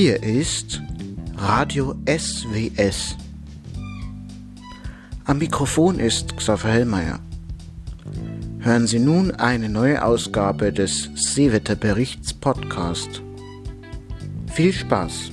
Hier ist Radio SWS. Am Mikrofon ist Xaver Hellmeier. Hören Sie nun eine neue Ausgabe des Seewetterberichts Podcast. Viel Spaß!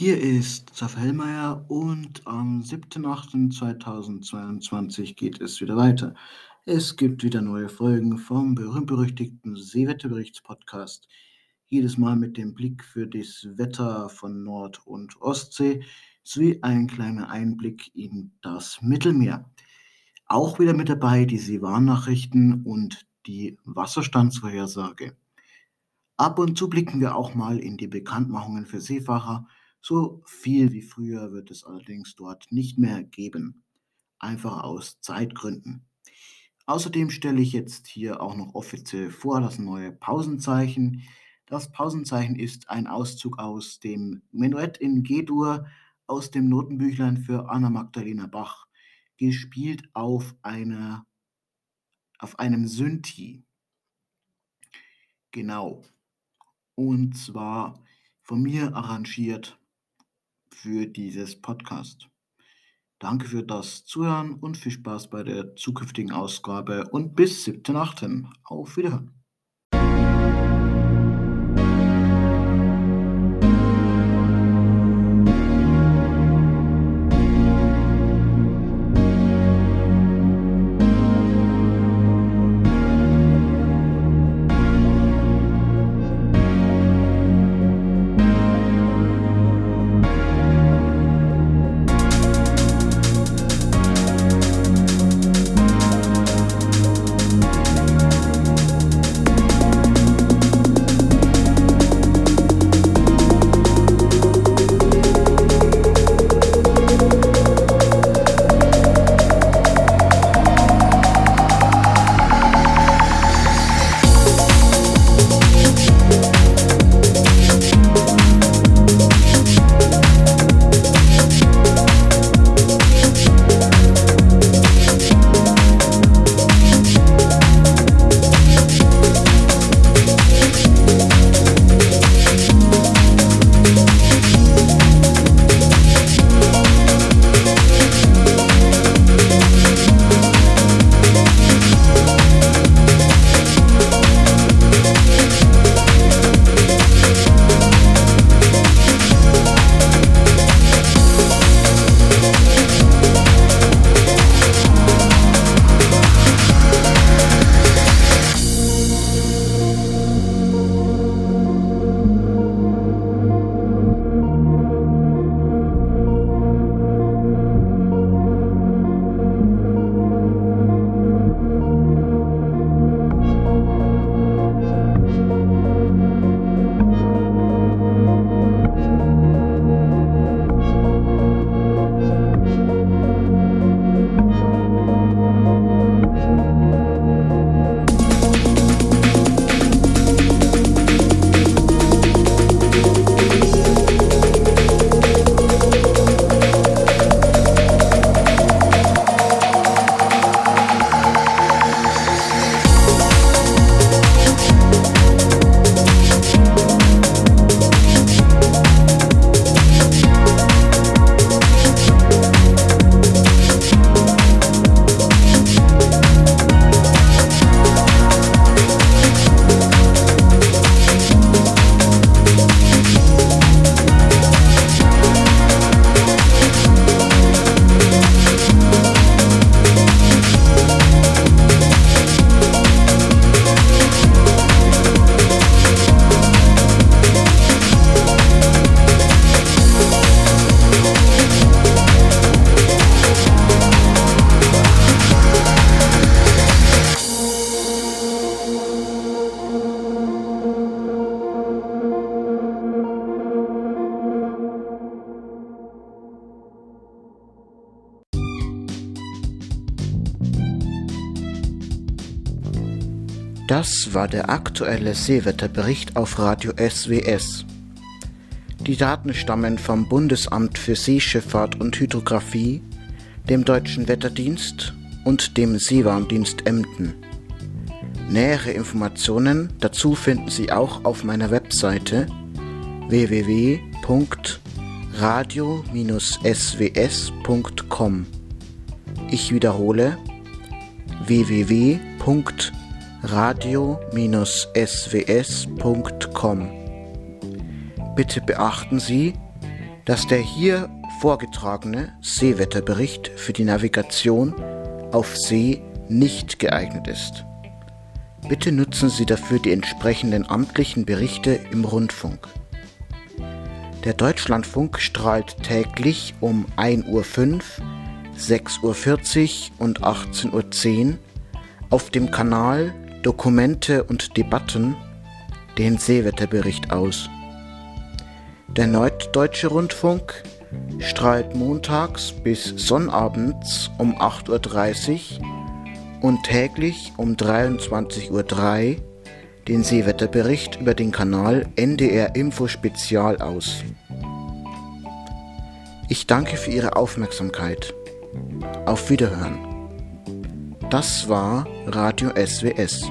Hier ist Zaf Hellmeier und am 7.8.2022 geht es wieder weiter. Es gibt wieder neue Folgen vom berühmt-berüchtigten Seewetterberichtspodcast. Jedes Mal mit dem Blick für das Wetter von Nord- und Ostsee sowie ein kleiner Einblick in das Mittelmeer. Auch wieder mit dabei die Seewarnnachrichten und die Wasserstandsvorhersage. Ab und zu blicken wir auch mal in die Bekanntmachungen für Seefahrer so viel wie früher wird es allerdings dort nicht mehr geben, einfach aus Zeitgründen. Außerdem stelle ich jetzt hier auch noch offiziell vor das neue Pausenzeichen. Das Pausenzeichen ist ein Auszug aus dem Menuett in G-Dur aus dem Notenbüchlein für Anna Magdalena Bach, gespielt auf einer auf einem Synthi. Genau. Und zwar von mir arrangiert für dieses Podcast. Danke für das Zuhören und viel Spaß bei der zukünftigen Ausgabe und bis 7.8. Auf Wiederhören. Das war der aktuelle Seewetterbericht auf Radio SWS. Die Daten stammen vom Bundesamt für Seeschifffahrt und Hydrographie, dem Deutschen Wetterdienst und dem Seewarndienst Emden. Nähere Informationen dazu finden Sie auch auf meiner Webseite www.radio-sws.com. Ich wiederhole www.radio-sws.com. Bitte beachten Sie, dass der hier vorgetragene Seewetterbericht für die Navigation auf See nicht geeignet ist. Bitte nutzen Sie dafür die entsprechenden amtlichen Berichte im Rundfunk. Der Deutschlandfunk strahlt täglich um 1.05 Uhr, 6.40 Uhr und 18.10 Uhr auf dem Kanal Dokumente und Debatten den Seewetterbericht aus. Der Norddeutsche Rundfunk strahlt montags bis sonnabends um 8.30 Uhr und täglich um 23.03 Uhr den Seewetterbericht über den Kanal NDR Info Spezial aus. Ich danke für Ihre Aufmerksamkeit. Auf Wiederhören. Das war Radio SWS.